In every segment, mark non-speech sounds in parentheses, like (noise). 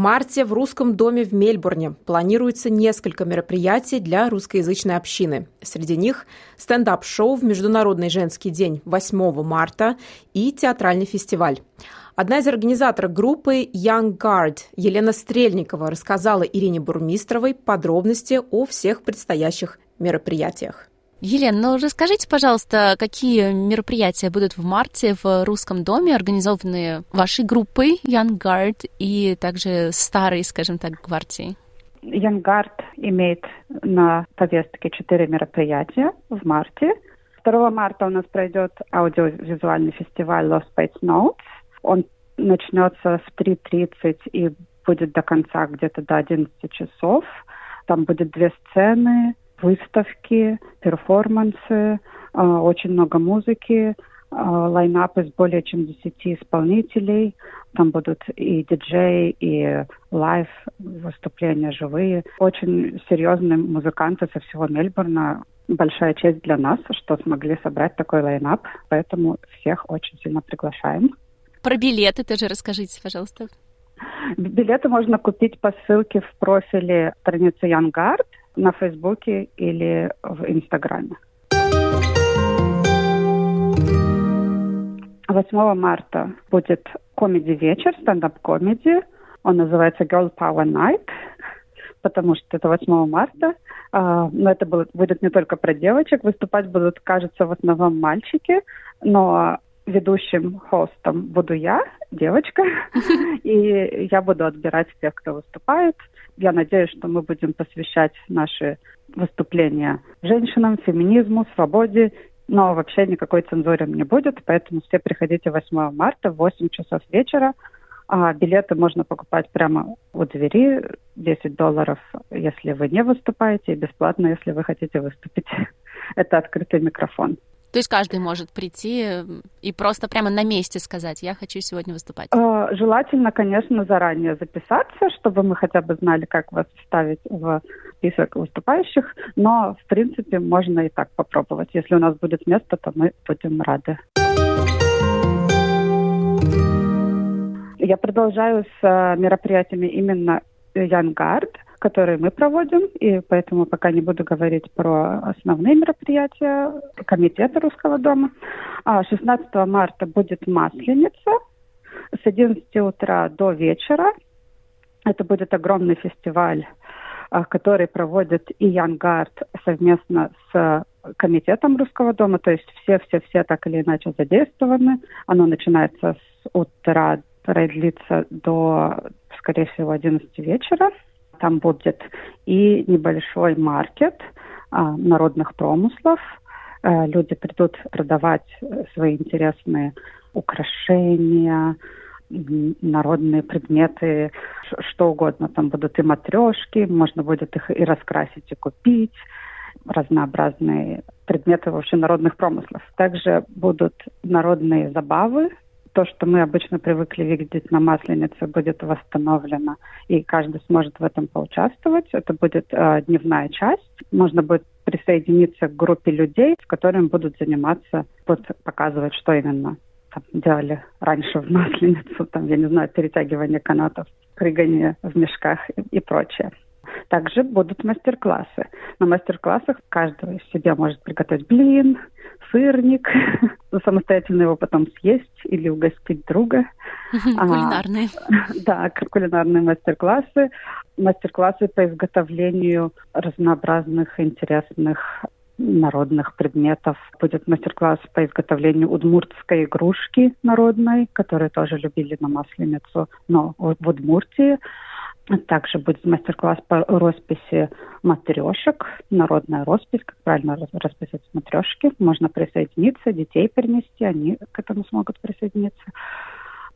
Марте в Русском доме в Мельбурне планируется несколько мероприятий для русскоязычной общины. Среди них стендап-шоу в Международный женский день 8 марта и театральный фестиваль. Одна из организаторов группы Young Guard Елена Стрельникова рассказала Ирине Бурмистровой подробности о всех предстоящих мероприятиях. Елена, ну расскажите, пожалуйста, какие мероприятия будут в марте в Русском доме, организованные вашей группой Young Guard и также старой, скажем так? Young Guard имеет на повестке четыре мероприятия в марте. 2 марта у нас пройдет аудиовизуальный фестиваль Lost Space Notes. Он начнется в 3.30 и будет до конца где-то до 11 часов. Там будет две сцены, выставки, перформансы, а, очень много музыки, а, line-up из более чем 10 исполнителей. Там будут и диджей, и live выступления живые. Очень серьезные музыканты со всего Мельбурна. Большая честь для нас, что смогли собрать такой line-up, поэтому всех очень сильно приглашаем. Про билеты тоже расскажите, пожалуйста. Билеты можно купить по ссылке в профиле страницы Янгард на Фейсбуке или в Инстаграме. 8 марта будет комеди-вечер, стендап-комеди. Он называется Girl Power Night, потому что это 8 марта. А, но это будет не только про девочек. Выступать будут, кажется, в основном мальчики. Но ведущим хостом буду я, девочка, (laughs) и я буду отбирать тех, кто выступает. Я надеюсь, что мы будем посвящать наши выступления женщинам, феминизму, свободе, но вообще никакой цензуры не будет, поэтому все приходите 8 марта в 8 часов вечера. А билеты можно покупать прямо у двери, 10 долларов, если вы не выступаете, и бесплатно, если вы хотите выступить. (laughs) Это открытый микрофон. То есть каждый может прийти и просто прямо на месте сказать, я хочу сегодня выступать? А, желательно, конечно, заранее записаться, чтобы мы хотя бы знали, как вас вставить в список выступающих, но, в принципе, можно и так попробовать. Если у нас будет место, то мы будем рады. Я продолжаю с э, мероприятиями именно Янгард – которые мы проводим, и поэтому пока не буду говорить про основные мероприятия Комитета Русского дома. 16 а марта будет Масленица с 11 утра до вечера. Это будет огромный фестиваль, а, который проводит и Янгард совместно с комитетом Русского дома, то есть все-все-все так или иначе задействованы. Оно начинается с утра, продлится до, скорее всего, 11 вечера. Там будет и небольшой маркет а, народных промыслов. А, люди придут продавать свои интересные украшения, народные предметы, что угодно. Там будут и матрешки, можно будет их и раскрасить, и купить, разнообразные предметы вообще народных промыслов. Также будут народные забавы, то, что мы обычно привыкли видеть на Масленице, будет восстановлено, и каждый сможет в этом поучаствовать. Это будет э, дневная часть. Можно будет присоединиться к группе людей, с которыми будут заниматься, будут показывать, что именно там, делали раньше в Масленицу, там, я не знаю, перетягивание канатов, прыгание в мешках и, и прочее. Также будут мастер-классы. На мастер-классах каждый из себя может приготовить блин, сырник, (laughs) самостоятельно его потом съесть или угостить друга. А, кулинарные. (laughs) да, кулинарные мастер-классы. Мастер-классы по изготовлению разнообразных интересных народных предметов. Будет мастер-класс по изготовлению удмуртской игрушки народной, которую тоже любили на Масленицу, но в Удмуртии. Также будет мастер-класс по росписи матрешек, народная роспись, как правильно расписать матрешки. Можно присоединиться, детей перенести, они к этому смогут присоединиться.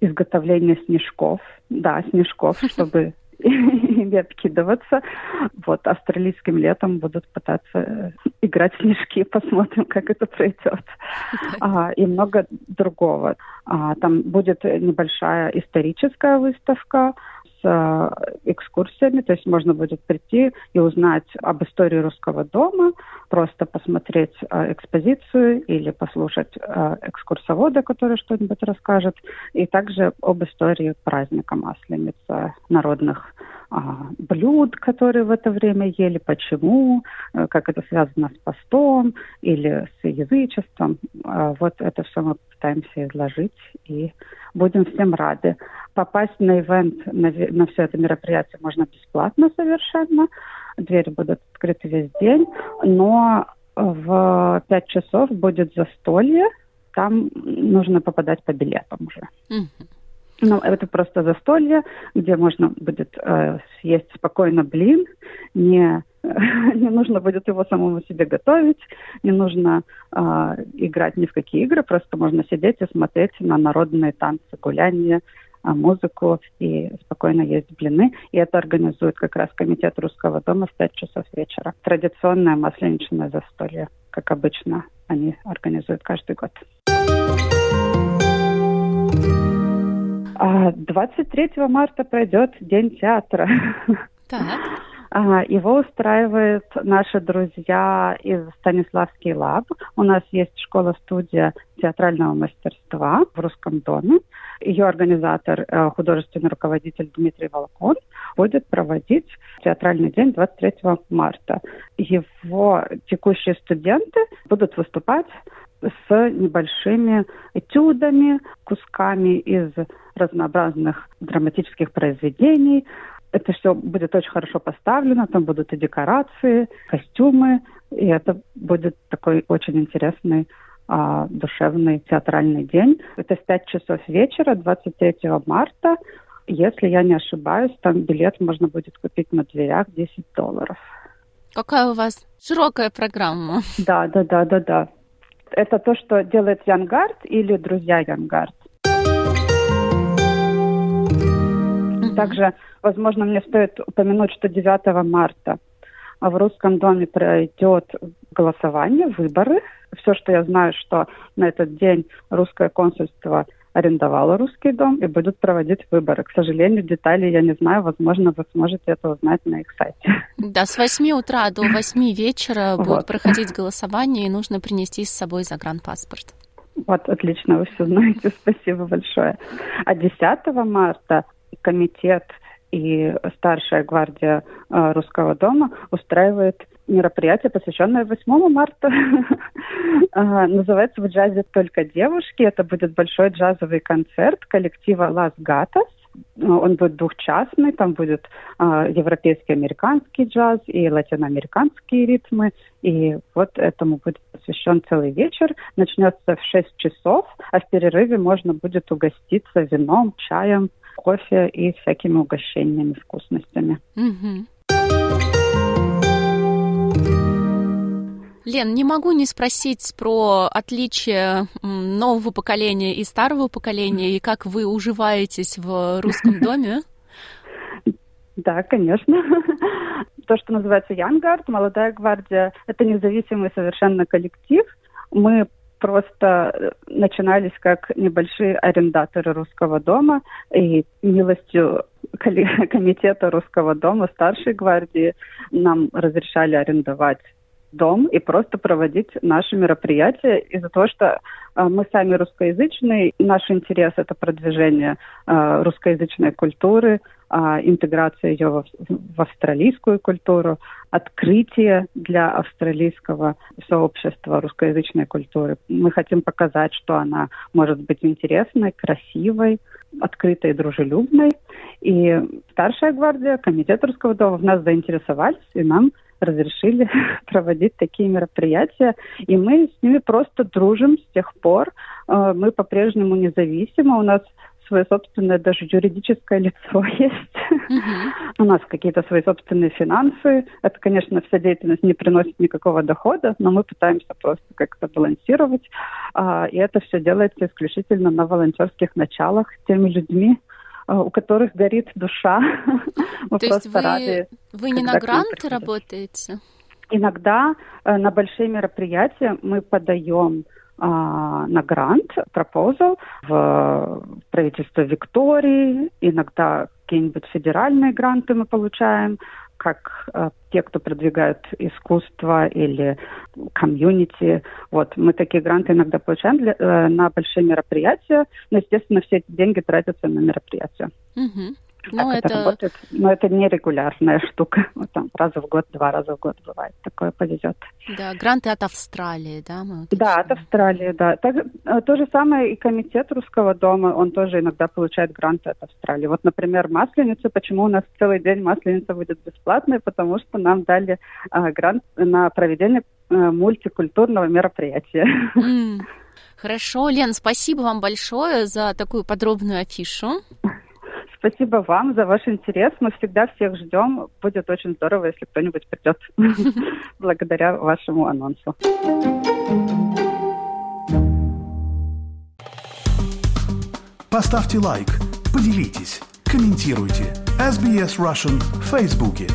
Изготовление снежков, да, снежков, (laughs) чтобы не откидываться. Вот австралийским летом будут пытаться э, играть в снежки, (laughs) посмотрим, как это пройдет. А, и много другого. А, там будет небольшая историческая выставка, с экскурсиями, то есть можно будет прийти и узнать об истории русского дома, просто посмотреть экспозицию или послушать экскурсовода, который что-нибудь расскажет, и также об истории праздника Масленица, народных блюд, которые в это время ели, почему, э, как это связано с постом или с язычеством. А, вот это все мы пытаемся изложить и будем всем рады. Попасть на ивент, на, на все это мероприятие можно бесплатно совершенно. Двери будут открыты весь день, но в пять часов будет застолье, там нужно попадать по билетам уже. Mm-hmm. Ну, это просто застолье, где можно будет э, съесть спокойно блин, не, (laughs) не нужно будет его самому себе готовить, не нужно э, играть ни в какие игры, просто можно сидеть и смотреть на народные танцы, гуляния, э, музыку и спокойно есть блины. И это организует как раз Комитет Русского дома в 5 часов вечера. Традиционное масленичное застолье, как обычно они организуют каждый год. 23 а, марта пройдет День театра. Так. А, его устраивают наши друзья из Станиславский лаб. У нас есть школа-студия театрального мастерства в Русском доме. Ее организатор, э, художественный руководитель Дмитрий Волкон, будет проводить театральный день 23 марта. Его текущие студенты будут выступать с небольшими этюдами, кусками из разнообразных драматических произведений. Это все будет очень хорошо поставлено, там будут и декорации, костюмы, и это будет такой очень интересный а, душевный театральный день. Это в 5 часов вечера, 23 марта. Если я не ошибаюсь, там билет можно будет купить на дверях 10 долларов. Какая у вас широкая программа. Да, да, да, да, да. Это то, что делает Янгард или друзья Янгард. Также, возможно, мне стоит упомянуть, что 9 марта в Русском доме пройдет голосование, выборы. Все, что я знаю, что на этот день русское консульство арендовало русский дом и будут проводить выборы. К сожалению, детали я не знаю. Возможно, вы сможете это узнать на их сайте. Да, с 8 утра до 8 вечера (laughs) будет вот. проходить голосование, и нужно принести с собой загранпаспорт. Вот, отлично, вы все знаете. (laughs) Спасибо большое. А 10 марта комитет и старшая гвардия э, Русского дома устраивает мероприятие, посвященное 8 марта. (laughs) Называется «В джазе только девушки». Это будет большой джазовый концерт коллектива «Лас Гатас». Он будет двухчастный, там будет э, европейский, американский джаз и латиноамериканские ритмы. И вот этому будет посвящен целый вечер. Начнется в 6 часов, а в перерыве можно будет угоститься вином, чаем, кофе и всякими угощениями, вкусностями. Угу. Лен, не могу не спросить про отличие нового поколения и старого поколения, и как вы уживаетесь в русском (laughs) доме. Да, конечно. (laughs) То, что называется Янгард, молодая гвардия, это независимый совершенно коллектив. Мы просто э, начинались как небольшие арендаторы русского дома, и милостью (laughs) комитета русского дома старшей гвардии нам разрешали арендовать дом и просто проводить наши мероприятия из-за того, что э, мы сами русскоязычные, наш интерес это продвижение э, русскоязычной культуры, э, интеграция ее в, австралийскую культуру, открытие для австралийского сообщества русскоязычной культуры. Мы хотим показать, что она может быть интересной, красивой, открытой дружелюбной. И старшая гвардия, комитет русского дома в нас заинтересовались, и нам разрешили (laughs) проводить такие мероприятия. И мы с ними просто дружим с тех пор. Э, мы по-прежнему независимы. У нас свое собственное даже юридическое (laughs) лицо есть. Uh-huh. У нас какие-то свои собственные финансы. Это, конечно, вся деятельность не приносит никакого дохода, но мы пытаемся просто как-то балансировать. А, и это все делается исключительно на волонтерских началах теми людьми, у которых горит душа. (laughs) Мы То есть вы, рады, вы не на гранты работаете? Иногда э, на большие мероприятия мы подаем э, а, на грант, пропозал в правительство Виктории, иногда какие-нибудь федеральные гранты мы получаем, как э, те, кто продвигают искусство или комьюнити. Вот, мы такие гранты иногда получаем для, э, на большие мероприятия, но, естественно, все эти деньги тратятся на мероприятия. Угу. Ну, это... это работает. Но это не регулярная штука. (laughs) Вот там раз в год, два раза в год бывает. Такое повезет. Да, гранты от Австралии, да? Мы вот да, от Австралии, да. Так, э, то же самое и комитет Русского дома, он тоже иногда получает гранты от Австралии. Вот, например, Масленица, почему у нас целый день Масленица будет бесплатной? Потому что нам дали а, грант на проведение а, мультикультурного мероприятия. (laughs) Mm. Хорошо, Лен, спасибо вам большое за такую подробную афишу. Спасибо вам за ваш интерес. Мы всегда всех ждем. Будет очень здорово, если кто-нибудь придет (laughs) благодаря вашему анонсу. Поставьте лайк, поделитесь, комментируйте. SBS Russian в Фейсбуке.